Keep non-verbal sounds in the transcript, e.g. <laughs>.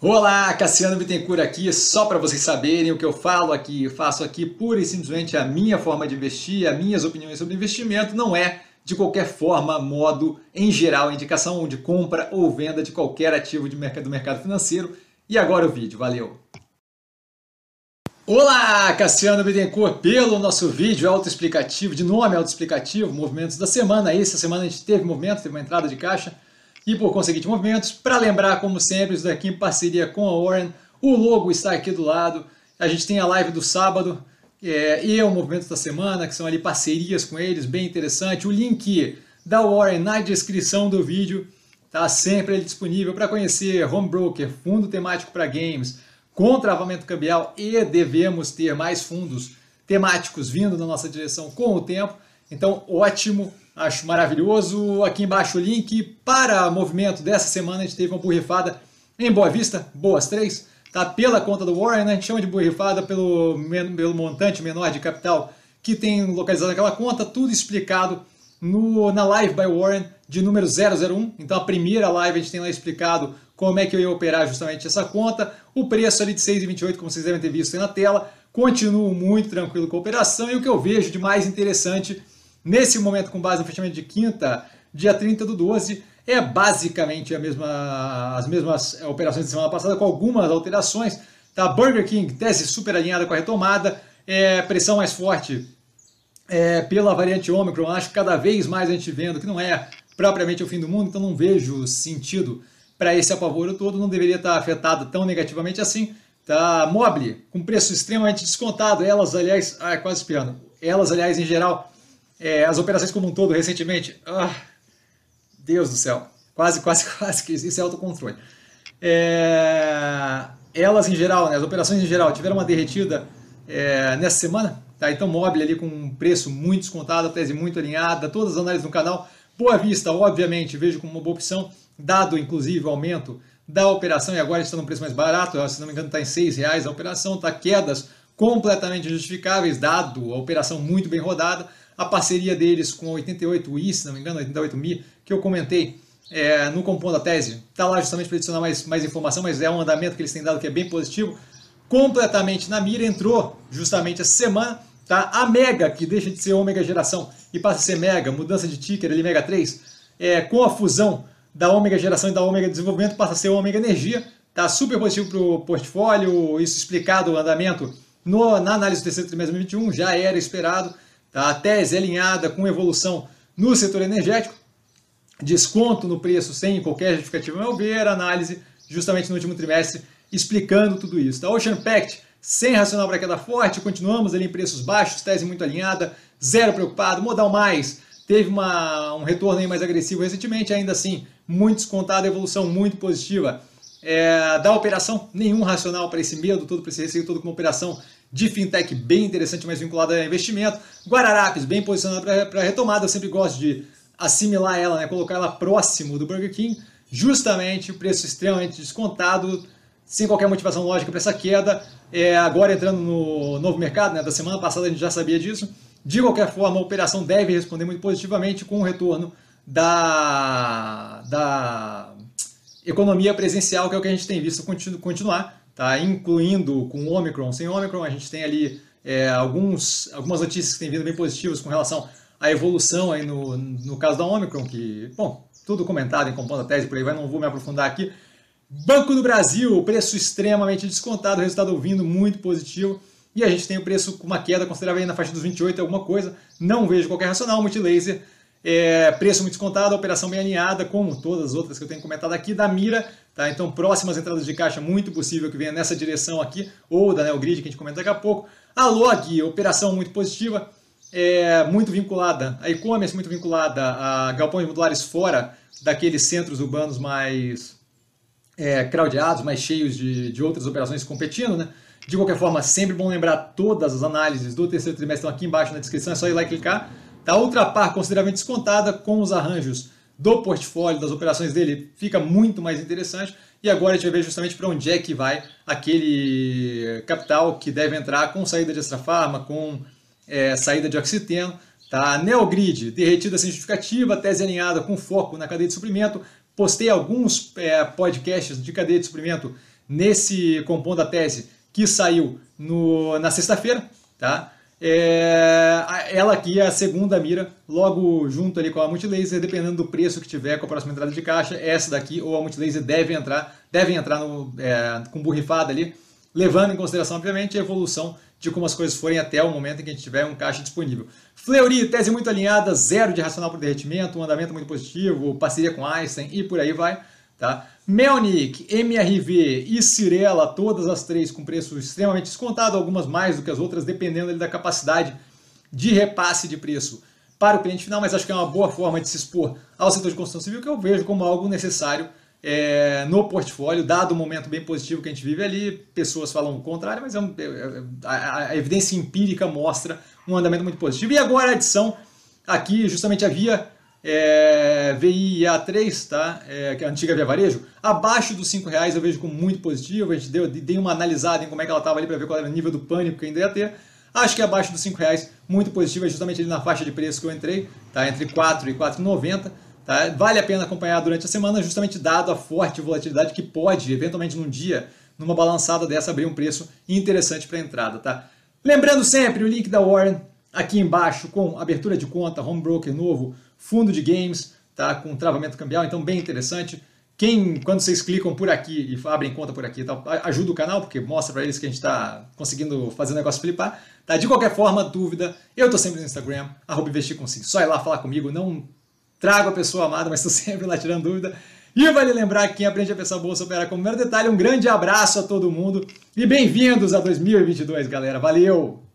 Olá, Cassiano Bittencourt aqui, só para vocês saberem o que eu falo aqui, eu faço aqui pura e simplesmente a minha forma de investir, as minhas opiniões sobre investimento, não é de qualquer forma, modo, em geral, indicação de compra ou venda de qualquer ativo de mercado, do mercado financeiro. E agora o vídeo, valeu! Olá, Cassiano Bittencourt, pelo nosso vídeo autoexplicativo, de nome autoexplicativo, movimentos da semana. Essa semana a gente teve movimento, teve uma entrada de caixa e por conseguinte movimentos. Para lembrar, como sempre, isso daqui em parceria com a Warren, o logo está aqui do lado. A gente tem a live do sábado é, e o movimento da semana, que são ali parcerias com eles, bem interessante. O link da Warren na descrição do vídeo está sempre ali disponível para conhecer Home Broker, fundo temático para games, com travamento cambial e devemos ter mais fundos temáticos vindo na nossa direção com o tempo. Então, ótimo Acho maravilhoso. Aqui embaixo o link para movimento dessa semana. A gente teve uma borrifada em Boa Vista, boas três. Tá pela conta do Warren, né? a gente chama de borrifada pelo, pelo montante menor de capital que tem localizado naquela conta, tudo explicado no, na live by Warren de número 001. Então a primeira live a gente tem lá explicado como é que eu ia operar justamente essa conta. O preço ali de 6,28, como vocês devem ter visto aí na tela. Continuo muito tranquilo com a operação e o que eu vejo de mais interessante Nesse momento, com base no fechamento de quinta, dia 30 do 12, é basicamente a mesma, as mesmas operações de semana passada, com algumas alterações. Tá? Burger King, tese super alinhada com a retomada, é, pressão mais forte é, pela variante Omicron. Acho que cada vez mais a gente vendo que não é propriamente o fim do mundo, então não vejo sentido para esse apavoro todo, não deveria estar afetado tão negativamente assim. Tá? Mobile, com preço extremamente descontado, elas, aliás, ah, quase espiando, elas, aliás, em geral, é, as operações como um todo recentemente. Ah, Deus do céu. Quase, quase, <laughs> quase que isso é autocontrole. É, elas em geral, né, as operações em geral, tiveram uma derretida é, nessa semana. Tá? Então, móvel ali com um preço muito descontado, a tese muito alinhada, todas as análises no canal. Boa Vista, obviamente, vejo como uma boa opção, dado inclusive o aumento da operação, e agora está num preço mais barato, se não me engano está em R$ reais a operação, está quedas completamente justificáveis, dado a operação muito bem rodada a parceria deles com 88i, se não me engano, 88mi, que eu comentei é, no Compondo a Tese, está lá justamente para adicionar mais, mais informação, mas é um andamento que eles têm dado que é bem positivo. Completamente na mira, entrou justamente essa semana tá? a Mega, que deixa de ser Ômega Geração e passa a ser Mega, mudança de ticker ali, Mega 3, é, com a fusão da Ômega Geração e da Ômega Desenvolvimento, passa a ser Ômega Energia. Tá super positivo para o portfólio, isso explicado o andamento no, na análise do terceiro trimestre de 2021, já era esperado. Tá? A tese é alinhada com evolução no setor energético, desconto no preço sem qualquer justificativa, meu ver, análise justamente no último trimestre explicando tudo isso. Tá? Ocean Pact, sem racional para queda forte, continuamos ali em preços baixos, tese muito alinhada, zero preocupado, modal mais, teve uma, um retorno aí mais agressivo recentemente, ainda assim, muito descontado, evolução muito positiva. É, da operação, nenhum racional para esse medo todo, para esse receio todo com operação de fintech bem interessante, mais vinculada a investimento. Guararapes, bem posicionada para retomada, eu sempre gosto de assimilar ela, né, colocar ela próximo do Burger King, justamente o preço extremamente descontado, sem qualquer motivação lógica para essa queda. É, agora entrando no novo mercado, né, da semana passada a gente já sabia disso. De qualquer forma, a operação deve responder muito positivamente com o retorno da, da economia presencial, que é o que a gente tem visto continuar tá? incluindo com Omicron, sem Omicron, a gente tem ali é, alguns, algumas notícias que têm vindo bem positivas com relação à evolução aí no, no caso da Omicron, que, bom, tudo comentado em Compondo a Tese, por aí vai, não vou me aprofundar aqui. Banco do Brasil, preço extremamente descontado, resultado vindo muito positivo. E a gente tem o preço com uma queda considerável aí na faixa dos 28, alguma coisa. Não vejo qualquer racional, multilaser é, preço muito descontado, operação bem alinhada, como todas as outras que eu tenho comentado aqui, da Mira, tá? Então, próximas entradas de caixa, muito possível que venha nessa direção aqui, ou da Neogrid, que a gente comenta daqui a pouco. A Log, operação muito positiva, é, muito vinculada, a e-commerce muito vinculada a galpões modulares fora daqueles centros urbanos mais é, mais cheios de, de outras operações competindo, né? De qualquer forma, sempre bom lembrar todas as análises do terceiro trimestre estão aqui embaixo na descrição, é só ir lá e clicar. Outra par consideravelmente descontada com os arranjos do portfólio, das operações dele, fica muito mais interessante. E agora a gente vai ver justamente para onde é que vai aquele capital que deve entrar com saída de extra farma, com é, saída de oxiteno. Tá? Neogrid, derretida sem justificativa, tese alinhada com foco na cadeia de suprimento, postei alguns é, podcasts de cadeia de suprimento nesse Compondo a Tese que saiu no, na sexta-feira, tá? É, ela aqui é a segunda mira, logo junto ali com a multilaser, dependendo do preço que tiver com a próxima entrada de caixa, essa daqui ou a multilaser deve entrar, devem entrar no, é, com borrifada ali, levando em consideração, obviamente, a evolução de como as coisas forem até o momento em que a gente tiver um caixa disponível. Fleury, tese muito alinhada, zero de racional por derretimento, um andamento muito positivo, parceria com Einstein e por aí vai. Tá? Melnick, MRV e Cirela, todas as três com preço extremamente descontado, algumas mais do que as outras, dependendo da capacidade de repasse de preço para o cliente final, mas acho que é uma boa forma de se expor ao setor de construção civil, que eu vejo como algo necessário é, no portfólio, dado o momento bem positivo que a gente vive ali. Pessoas falam o contrário, mas é um, é, é a, a, evidência empírica mostra um andamento muito positivo. E agora a adição aqui, justamente havia é, VIA3, tá? É, que é a antiga Via Varejo, abaixo dos 5 reais eu vejo como muito positivo. A gente deu, dei uma analisada em como é que ela estava ali para ver qual era o nível do pânico que ainda ia ter. Acho que abaixo dos 5 reais, muito positivo, é justamente ali na faixa de preço que eu entrei, tá? entre 4 e 4,90. Tá? Vale a pena acompanhar durante a semana, justamente dado a forte volatilidade que pode, eventualmente num dia, numa balançada dessa, abrir um preço interessante para entrada. Tá? Lembrando sempre o link da Warren aqui embaixo com abertura de conta, home broker novo, fundo de games, tá? com travamento cambial, então bem interessante. Quem, quando vocês clicam por aqui e abrem conta por aqui, tá, ajuda o canal, porque mostra para eles que a gente está conseguindo fazer o negócio flipar. Tá? De qualquer forma, dúvida, eu estou sempre no Instagram, arroba investir com. Só ir lá falar comigo, não trago a pessoa amada, mas estou <laughs> sempre lá tirando dúvida. E vale lembrar que quem aprende a pensar bolsa opera como primeiro detalhe. Um grande abraço a todo mundo e bem-vindos a 2022, galera. Valeu!